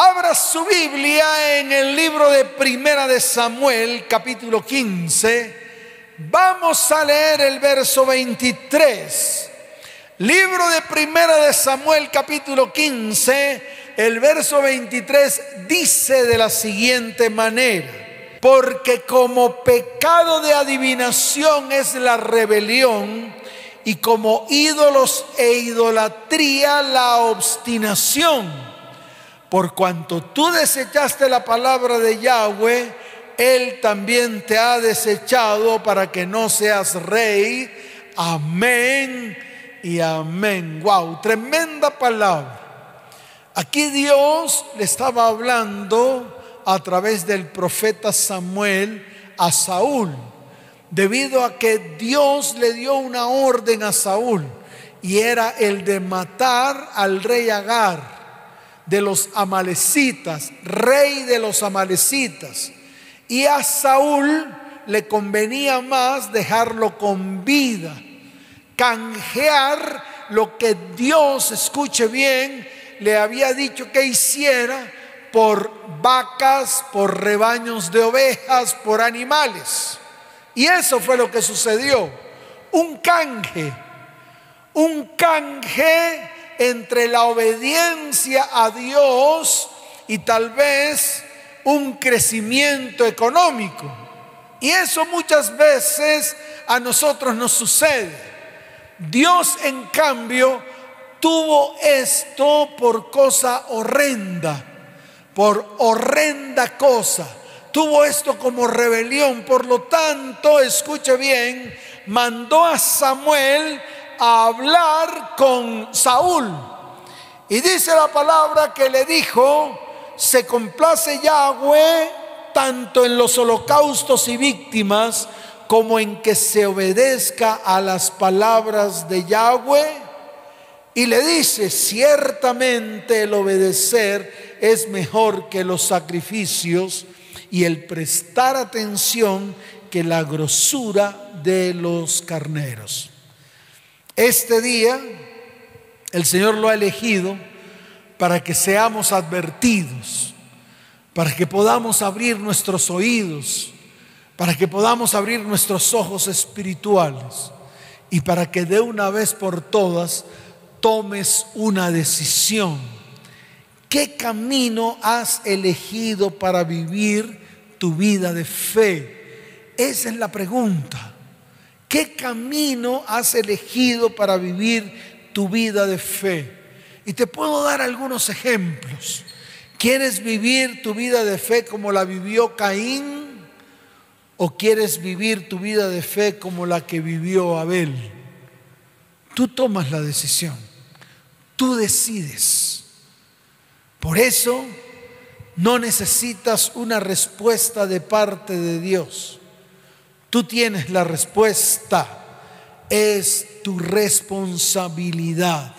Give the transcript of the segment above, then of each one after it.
Abra su Biblia en el libro de Primera de Samuel, capítulo 15. Vamos a leer el verso 23. Libro de Primera de Samuel, capítulo 15, el verso 23 dice de la siguiente manera: Porque como pecado de adivinación es la rebelión, y como ídolos e idolatría la obstinación por cuanto tú desechaste la palabra de Yahweh, Él también te ha desechado para que no seas rey. Amén y amén. Wow, tremenda palabra. Aquí Dios le estaba hablando a través del profeta Samuel a Saúl, debido a que Dios le dio una orden a Saúl y era el de matar al rey Agar de los amalecitas, rey de los amalecitas. Y a Saúl le convenía más dejarlo con vida, canjear lo que Dios, escuche bien, le había dicho que hiciera por vacas, por rebaños de ovejas, por animales. Y eso fue lo que sucedió. Un canje, un canje entre la obediencia a Dios y tal vez un crecimiento económico. Y eso muchas veces a nosotros nos sucede. Dios en cambio tuvo esto por cosa horrenda, por horrenda cosa. Tuvo esto como rebelión. Por lo tanto, escuche bien, mandó a Samuel a hablar con Saúl. Y dice la palabra que le dijo, se complace Yahweh tanto en los holocaustos y víctimas como en que se obedezca a las palabras de Yahweh. Y le dice, ciertamente el obedecer es mejor que los sacrificios y el prestar atención que la grosura de los carneros. Este día el Señor lo ha elegido para que seamos advertidos, para que podamos abrir nuestros oídos, para que podamos abrir nuestros ojos espirituales y para que de una vez por todas tomes una decisión. ¿Qué camino has elegido para vivir tu vida de fe? Esa es la pregunta. ¿Qué camino has elegido para vivir tu vida de fe? Y te puedo dar algunos ejemplos. ¿Quieres vivir tu vida de fe como la vivió Caín? ¿O quieres vivir tu vida de fe como la que vivió Abel? Tú tomas la decisión. Tú decides. Por eso no necesitas una respuesta de parte de Dios. Tú tienes la respuesta. Es tu responsabilidad.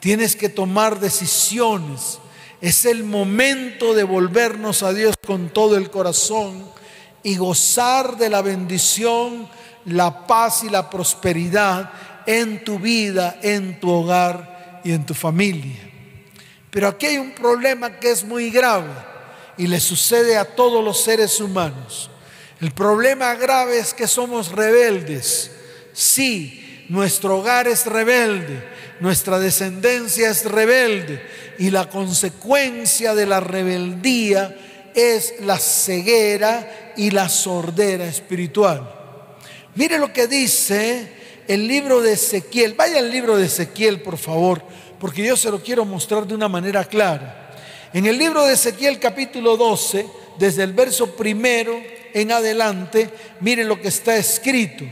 Tienes que tomar decisiones. Es el momento de volvernos a Dios con todo el corazón y gozar de la bendición, la paz y la prosperidad en tu vida, en tu hogar y en tu familia. Pero aquí hay un problema que es muy grave y le sucede a todos los seres humanos. El problema grave es que somos rebeldes. Sí, nuestro hogar es rebelde, nuestra descendencia es rebelde y la consecuencia de la rebeldía es la ceguera y la sordera espiritual. Mire lo que dice el libro de Ezequiel. Vaya al libro de Ezequiel, por favor, porque yo se lo quiero mostrar de una manera clara. En el libro de Ezequiel capítulo 12, desde el verso primero en adelante, mire lo que está escrito.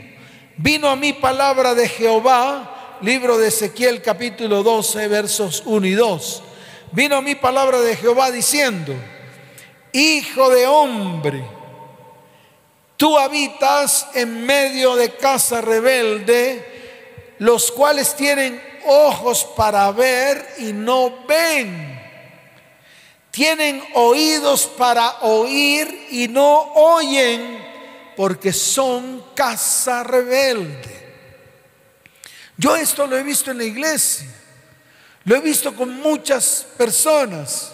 Vino a mí palabra de Jehová, libro de Ezequiel capítulo 12, versos 1 y 2. Vino a mí palabra de Jehová diciendo, Hijo de hombre, tú habitas en medio de casa rebelde, los cuales tienen ojos para ver y no ven tienen oídos para oír y no oyen porque son casa rebelde. Yo esto lo he visto en la iglesia, lo he visto con muchas personas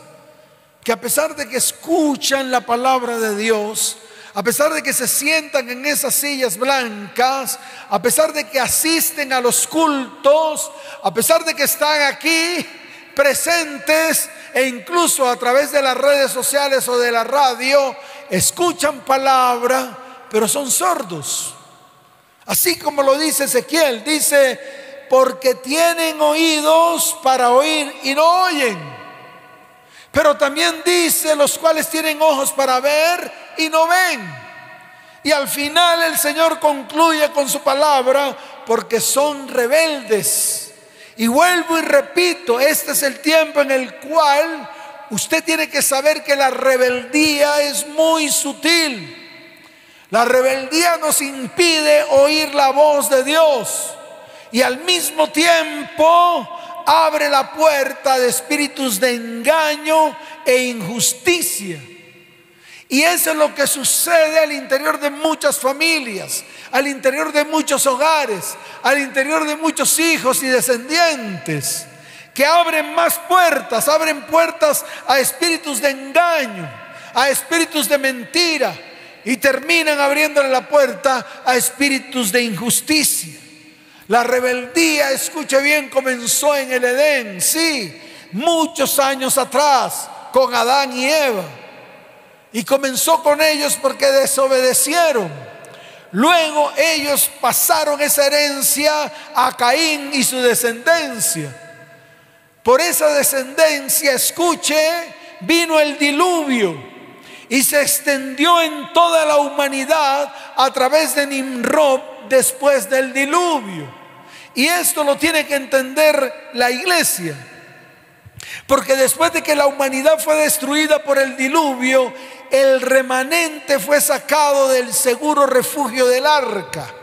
que a pesar de que escuchan la palabra de Dios, a pesar de que se sientan en esas sillas blancas, a pesar de que asisten a los cultos, a pesar de que están aquí presentes e incluso a través de las redes sociales o de la radio, escuchan palabra, pero son sordos. Así como lo dice Ezequiel, dice, porque tienen oídos para oír y no oyen. Pero también dice, los cuales tienen ojos para ver y no ven. Y al final el Señor concluye con su palabra, porque son rebeldes. Y vuelvo y repito, este es el tiempo en el cual usted tiene que saber que la rebeldía es muy sutil. La rebeldía nos impide oír la voz de Dios y al mismo tiempo abre la puerta de espíritus de engaño e injusticia. Y eso es lo que sucede al interior de muchas familias, al interior de muchos hogares, al interior de muchos hijos y descendientes, que abren más puertas, abren puertas a espíritus de engaño, a espíritus de mentira, y terminan abriéndole la puerta a espíritus de injusticia. La rebeldía, escuche bien, comenzó en el Edén, sí, muchos años atrás, con Adán y Eva. Y comenzó con ellos porque desobedecieron. Luego ellos pasaron esa herencia a Caín y su descendencia. Por esa descendencia, escuche, vino el diluvio y se extendió en toda la humanidad a través de Nimrod después del diluvio. Y esto lo tiene que entender la iglesia. Porque después de que la humanidad fue destruida por el diluvio, el remanente fue sacado del seguro refugio del arca.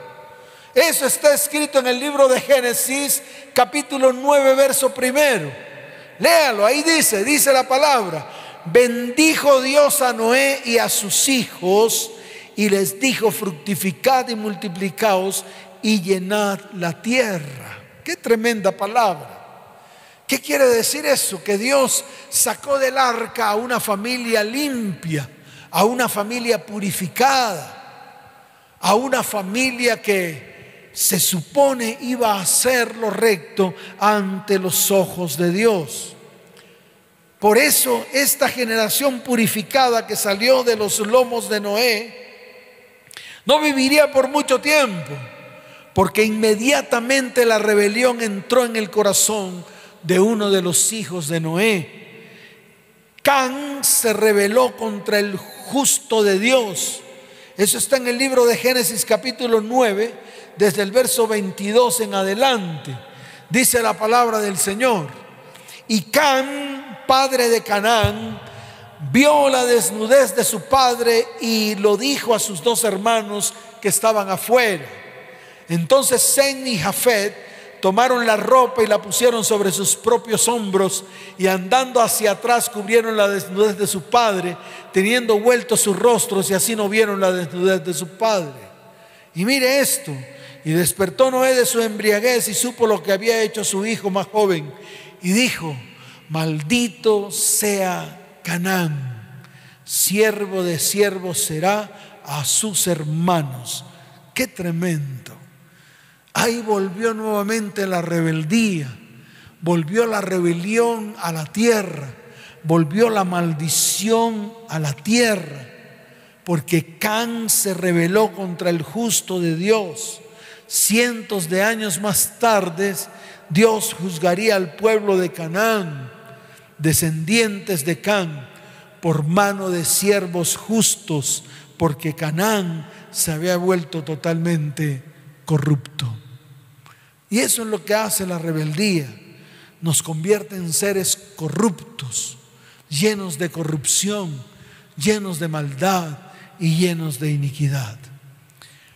Eso está escrito en el libro de Génesis, capítulo 9, verso primero. Léalo, ahí dice, dice la palabra. Bendijo Dios a Noé y a sus hijos y les dijo, fructificad y multiplicaos y llenad la tierra. Qué tremenda palabra. ¿Qué quiere decir eso? Que Dios sacó del arca a una familia limpia, a una familia purificada, a una familia que se supone iba a hacer lo recto ante los ojos de Dios. Por eso esta generación purificada que salió de los lomos de Noé no viviría por mucho tiempo porque inmediatamente la rebelión entró en el corazón de uno de los hijos de Noé. Can se rebeló contra el justo de Dios. Eso está en el libro de Génesis capítulo 9, desde el verso 22 en adelante. Dice la palabra del Señor. Y Can, padre de Canaán, vio la desnudez de su padre y lo dijo a sus dos hermanos que estaban afuera. Entonces Zen y Jafet tomaron la ropa y la pusieron sobre sus propios hombros y andando hacia atrás cubrieron la desnudez de su padre, teniendo vueltos sus rostros y así no vieron la desnudez de su padre. Y mire esto, y despertó Noé de su embriaguez y supo lo que había hecho su hijo más joven y dijo, maldito sea Canaán, siervo de siervos será a sus hermanos. Qué tremendo. Ahí volvió nuevamente la rebeldía, volvió la rebelión a la tierra, volvió la maldición a la tierra, porque Can se rebeló contra el justo de Dios. Cientos de años más tarde, Dios juzgaría al pueblo de Canaán, descendientes de Can, por mano de siervos justos, porque Canaán se había vuelto totalmente corrupto. Y eso es lo que hace la rebeldía. Nos convierte en seres corruptos, llenos de corrupción, llenos de maldad y llenos de iniquidad.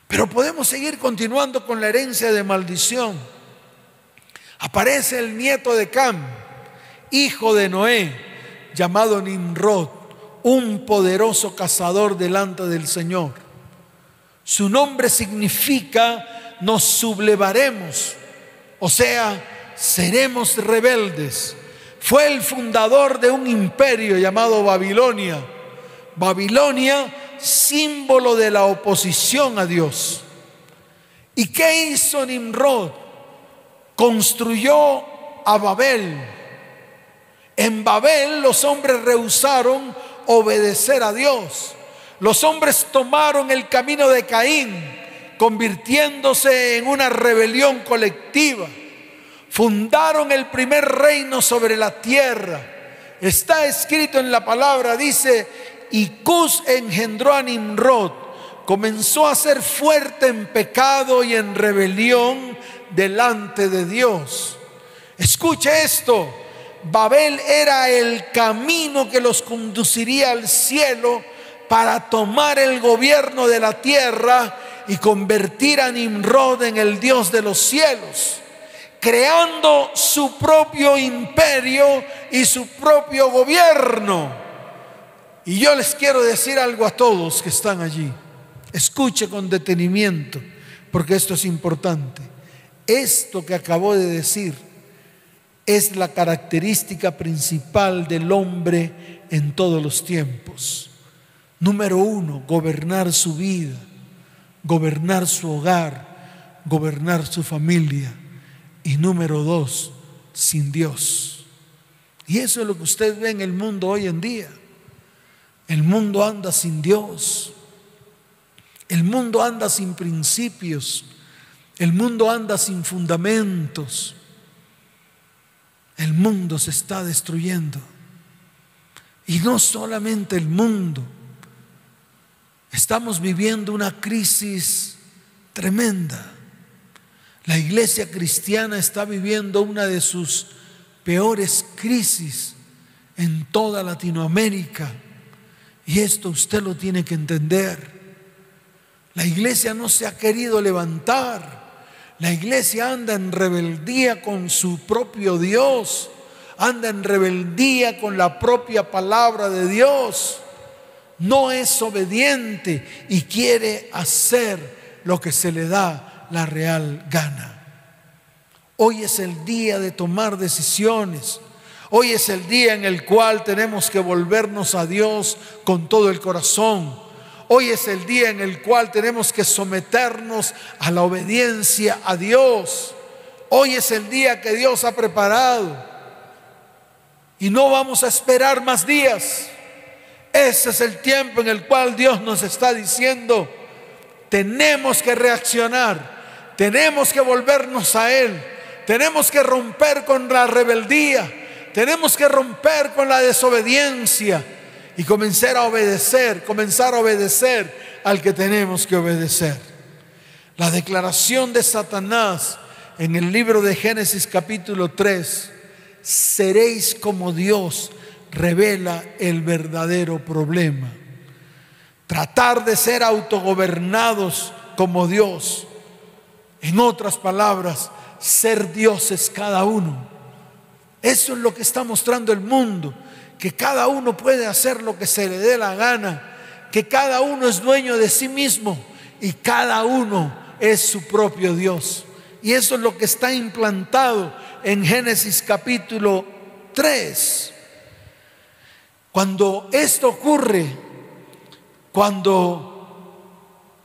Pero podemos seguir continuando con la herencia de maldición. Aparece el nieto de Cam, hijo de Noé, llamado Nimrod, un poderoso cazador delante del Señor. Su nombre significa nos sublevaremos o sea, seremos rebeldes, fue el fundador de un imperio llamado Babilonia. Babilonia, símbolo de la oposición a Dios. ¿Y qué hizo Nimrod? Construyó a Babel. En Babel los hombres rehusaron obedecer a Dios. Los hombres tomaron el camino de Caín, convirtiéndose en una rebelión colectiva fundaron el primer reino sobre la tierra. Está escrito en la palabra, dice, y Cus engendró a Nimrod, comenzó a ser fuerte en pecado y en rebelión delante de Dios. Escuche esto, Babel era el camino que los conduciría al cielo para tomar el gobierno de la tierra y convertir a Nimrod en el Dios de los cielos creando su propio imperio y su propio gobierno. Y yo les quiero decir algo a todos que están allí. Escuche con detenimiento, porque esto es importante. Esto que acabo de decir es la característica principal del hombre en todos los tiempos. Número uno, gobernar su vida, gobernar su hogar, gobernar su familia. Y número dos, sin Dios. Y eso es lo que usted ve en el mundo hoy en día. El mundo anda sin Dios. El mundo anda sin principios. El mundo anda sin fundamentos. El mundo se está destruyendo. Y no solamente el mundo. Estamos viviendo una crisis tremenda. La iglesia cristiana está viviendo una de sus peores crisis en toda Latinoamérica. Y esto usted lo tiene que entender. La iglesia no se ha querido levantar. La iglesia anda en rebeldía con su propio Dios. Anda en rebeldía con la propia palabra de Dios. No es obediente y quiere hacer lo que se le da la real gana. Hoy es el día de tomar decisiones. Hoy es el día en el cual tenemos que volvernos a Dios con todo el corazón. Hoy es el día en el cual tenemos que someternos a la obediencia a Dios. Hoy es el día que Dios ha preparado. Y no vamos a esperar más días. Ese es el tiempo en el cual Dios nos está diciendo, tenemos que reaccionar tenemos que volvernos a Él. Tenemos que romper con la rebeldía. Tenemos que romper con la desobediencia y comenzar a obedecer, comenzar a obedecer al que tenemos que obedecer. La declaración de Satanás en el libro de Génesis capítulo 3, seréis como Dios, revela el verdadero problema. Tratar de ser autogobernados como Dios en otras palabras, ser dioses cada uno. Eso es lo que está mostrando el mundo, que cada uno puede hacer lo que se le dé la gana, que cada uno es dueño de sí mismo y cada uno es su propio Dios. Y eso es lo que está implantado en Génesis capítulo 3. Cuando esto ocurre, cuando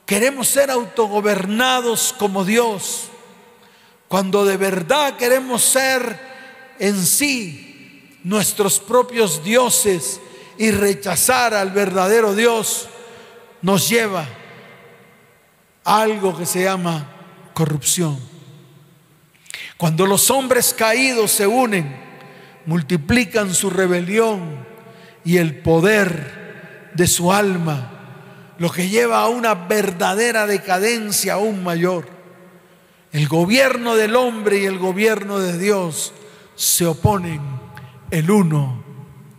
queremos ser autogobernados como Dios, cuando de verdad queremos ser en sí nuestros propios dioses y rechazar al verdadero Dios, nos lleva a algo que se llama corrupción. Cuando los hombres caídos se unen, multiplican su rebelión y el poder de su alma lo que lleva a una verdadera decadencia aún mayor. El gobierno del hombre y el gobierno de Dios se oponen el uno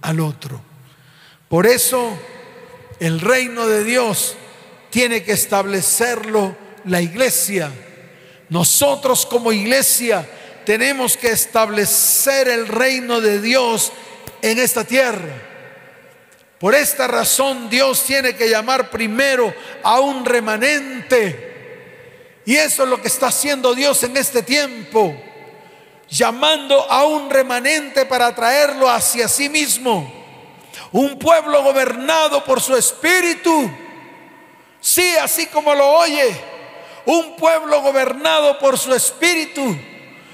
al otro. Por eso el reino de Dios tiene que establecerlo la iglesia. Nosotros como iglesia tenemos que establecer el reino de Dios en esta tierra. Por esta razón Dios tiene que llamar primero a un remanente. Y eso es lo que está haciendo Dios en este tiempo. llamando a un remanente para traerlo hacia sí mismo. Un pueblo gobernado por su espíritu. Sí, así como lo oye. Un pueblo gobernado por su espíritu.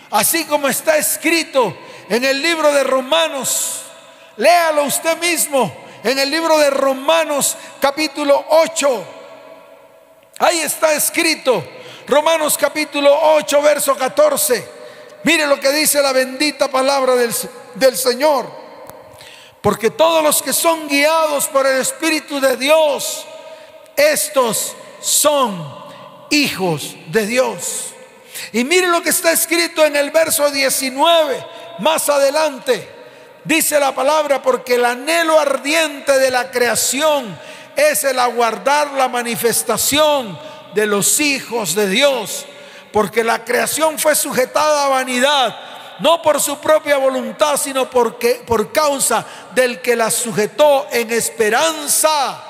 Así como está escrito en el libro de Romanos. Léalo usted mismo en el libro de Romanos capítulo 8. Ahí está escrito. Romanos capítulo 8, verso 14. Mire lo que dice la bendita palabra del, del Señor. Porque todos los que son guiados por el Espíritu de Dios, estos son hijos de Dios. Y mire lo que está escrito en el verso 19, más adelante. Dice la palabra, porque el anhelo ardiente de la creación es el aguardar la manifestación de los hijos de Dios porque la creación fue sujetada a vanidad, no por su propia voluntad, sino porque, por causa del que la sujetó en esperanza.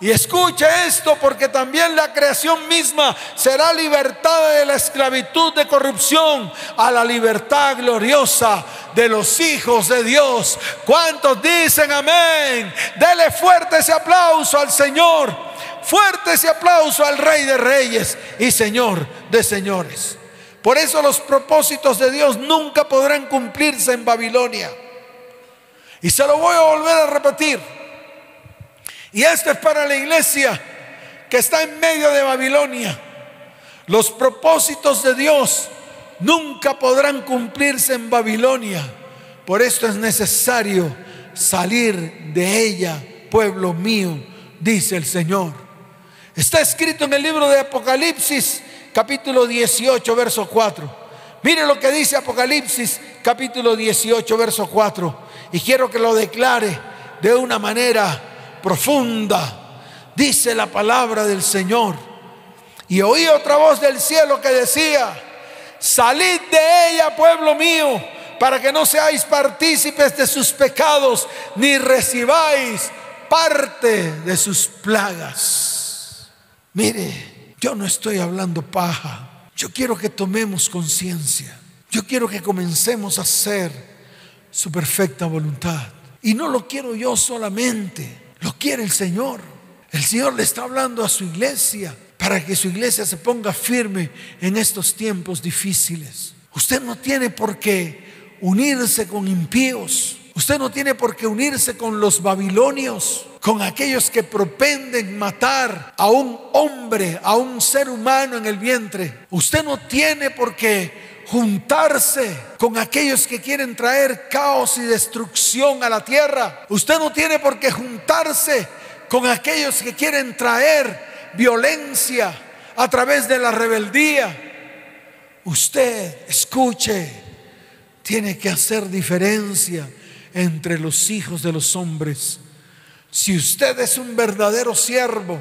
Y escuche esto porque también la creación misma será libertada de la esclavitud de corrupción a la libertad gloriosa de los hijos de Dios. ¿Cuántos dicen amén? Dele fuerte ese aplauso al Señor. Fuerte ese aplauso al Rey de Reyes y Señor de Señores. Por eso los propósitos de Dios nunca podrán cumplirse en Babilonia. Y se lo voy a volver a repetir. Y esto es para la iglesia que está en medio de Babilonia. Los propósitos de Dios nunca podrán cumplirse en Babilonia. Por esto es necesario salir de ella, pueblo mío, dice el Señor. Está escrito en el libro de Apocalipsis, capítulo 18, verso 4. Mire lo que dice Apocalipsis, capítulo 18, verso 4. Y quiero que lo declare de una manera profunda. Dice la palabra del Señor. Y oí otra voz del cielo que decía, salid de ella, pueblo mío, para que no seáis partícipes de sus pecados, ni recibáis parte de sus plagas. Mire, yo no estoy hablando paja. Yo quiero que tomemos conciencia. Yo quiero que comencemos a hacer su perfecta voluntad. Y no lo quiero yo solamente, lo quiere el Señor. El Señor le está hablando a su iglesia para que su iglesia se ponga firme en estos tiempos difíciles. Usted no tiene por qué unirse con impíos. Usted no tiene por qué unirse con los babilonios con aquellos que propenden matar a un hombre, a un ser humano en el vientre. Usted no tiene por qué juntarse con aquellos que quieren traer caos y destrucción a la tierra. Usted no tiene por qué juntarse con aquellos que quieren traer violencia a través de la rebeldía. Usted, escuche, tiene que hacer diferencia entre los hijos de los hombres si usted es un verdadero siervo,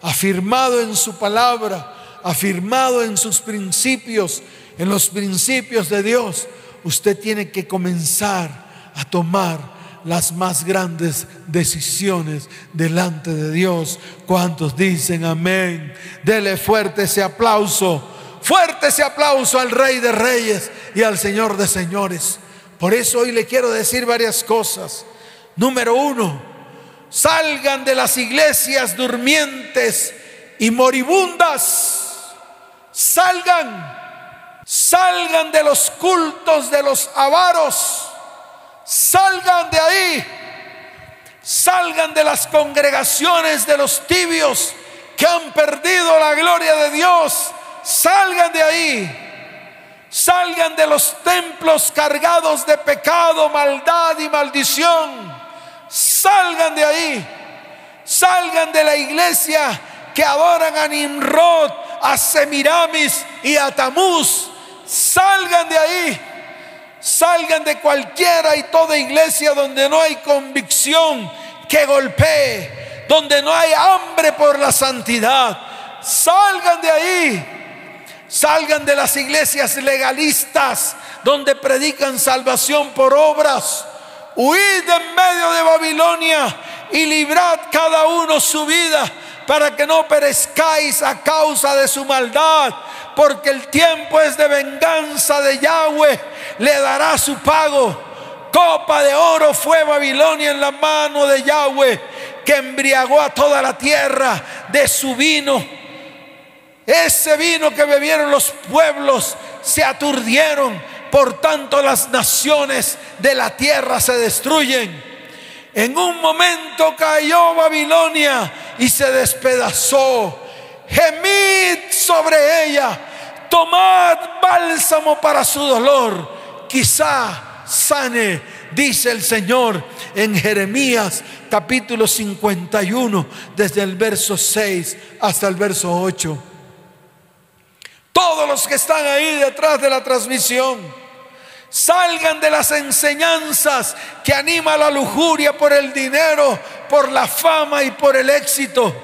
afirmado en su palabra, afirmado en sus principios, en los principios de Dios, usted tiene que comenzar a tomar las más grandes decisiones delante de Dios. ¿Cuántos dicen amén? Dele fuerte ese aplauso, fuerte ese aplauso al Rey de Reyes y al Señor de Señores. Por eso hoy le quiero decir varias cosas. Número uno, salgan de las iglesias durmientes y moribundas, salgan, salgan de los cultos de los avaros, salgan de ahí, salgan de las congregaciones de los tibios que han perdido la gloria de Dios, salgan de ahí. Salgan de los templos cargados de pecado, maldad y maldición Salgan de ahí. Salgan de la iglesia que adoran a Nimrod, a Semiramis y a Tamuz. Salgan de ahí. Salgan de cualquiera y toda iglesia donde no hay convicción que golpee, donde no hay hambre por la santidad. Salgan de ahí. Salgan de las iglesias legalistas donde predican salvación por obras. Huid en medio de Babilonia y librad cada uno su vida para que no perezcáis a causa de su maldad, porque el tiempo es de venganza de Yahweh, le dará su pago. Copa de oro fue Babilonia en la mano de Yahweh, que embriagó a toda la tierra de su vino. Ese vino que bebieron los pueblos se aturdieron, por tanto las naciones de la tierra se destruyen. En un momento cayó Babilonia y se despedazó. Gemid sobre ella, tomad bálsamo para su dolor. Quizá sane, dice el Señor en Jeremías capítulo 51, desde el verso 6 hasta el verso 8. Todos los que están ahí detrás de la transmisión, Salgan de las enseñanzas que anima la lujuria por el dinero, por la fama y por el éxito.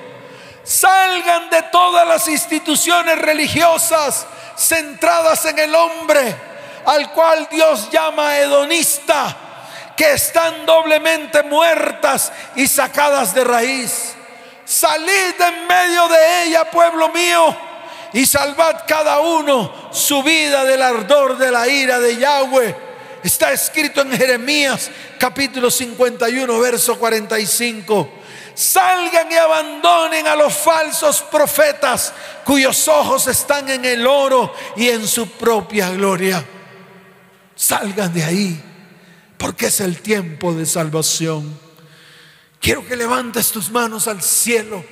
Salgan de todas las instituciones religiosas centradas en el hombre, al cual Dios llama hedonista, que están doblemente muertas y sacadas de raíz. Salid en medio de ella, pueblo mío y salvad cada uno su vida del ardor de la ira de Yahweh. Está escrito en Jeremías capítulo 51, verso 45. Salgan y abandonen a los falsos profetas cuyos ojos están en el oro y en su propia gloria. Salgan de ahí, porque es el tiempo de salvación. Quiero que levantes tus manos al cielo.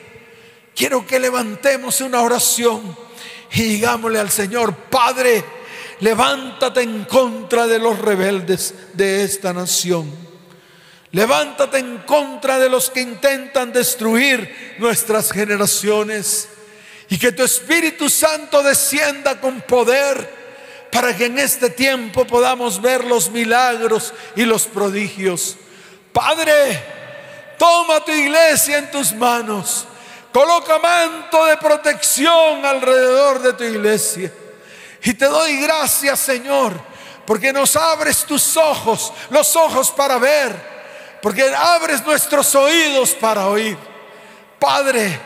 Quiero que levantemos una oración y digámosle al Señor, Padre, levántate en contra de los rebeldes de esta nación. Levántate en contra de los que intentan destruir nuestras generaciones. Y que tu Espíritu Santo descienda con poder para que en este tiempo podamos ver los milagros y los prodigios. Padre, toma tu iglesia en tus manos Coloca manto de protección alrededor de tu iglesia. Y te doy gracias, Señor, porque nos abres tus ojos, los ojos para ver, porque abres nuestros oídos para oír. Padre,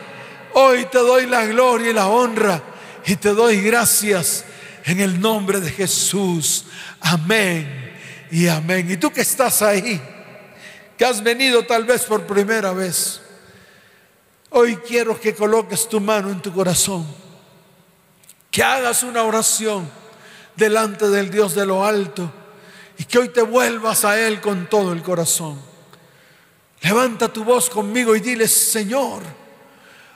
hoy te doy la gloria y la honra y te doy gracias en el nombre de Jesús. Amén y amén. Y tú que estás ahí, que has venido tal vez por primera vez. Hoy quiero que coloques tu mano en tu corazón, que hagas una oración delante del Dios de lo alto y que hoy te vuelvas a Él con todo el corazón. Levanta tu voz conmigo y dile, Señor,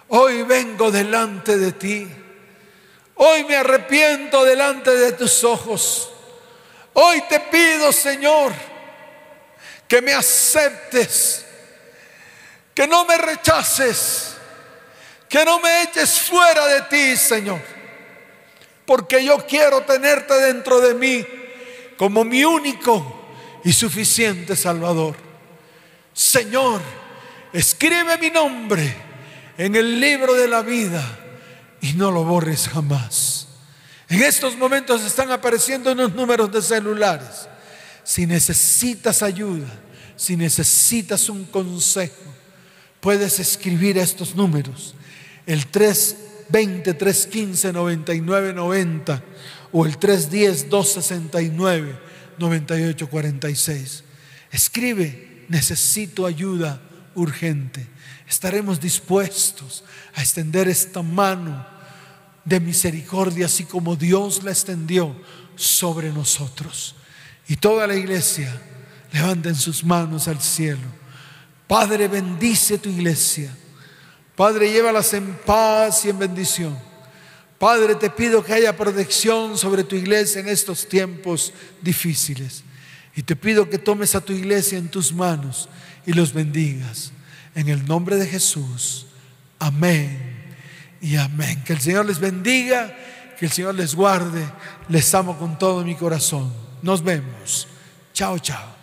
hoy vengo delante de ti. Hoy me arrepiento delante de tus ojos. Hoy te pido, Señor, que me aceptes que no me rechaces, que no me eches fuera de ti, Señor, porque yo quiero tenerte dentro de mí como mi único y suficiente Salvador. Señor, escribe mi nombre en el libro de la vida y no lo borres jamás. En estos momentos están apareciendo unos números de celulares. Si necesitas ayuda, si necesitas un consejo, puedes escribir estos números. El 320, 315, 99, 90 o el 310, 269, 98, 46. Escribe, necesito ayuda urgente. Estaremos dispuestos a extender esta mano de misericordia, así como Dios la extendió sobre nosotros. Y toda la iglesia levanten sus manos al cielo Padre, bendice tu iglesia. Padre, llévalas en paz y en bendición. Padre, te pido que haya protección sobre tu iglesia en estos tiempos difíciles. Y te pido que tomes a tu iglesia en tus manos y los bendigas. En el nombre de Jesús. Amén y amén. Que el Señor les bendiga, que el Señor les guarde. Les amo con todo mi corazón. Nos vemos. Chao, chao.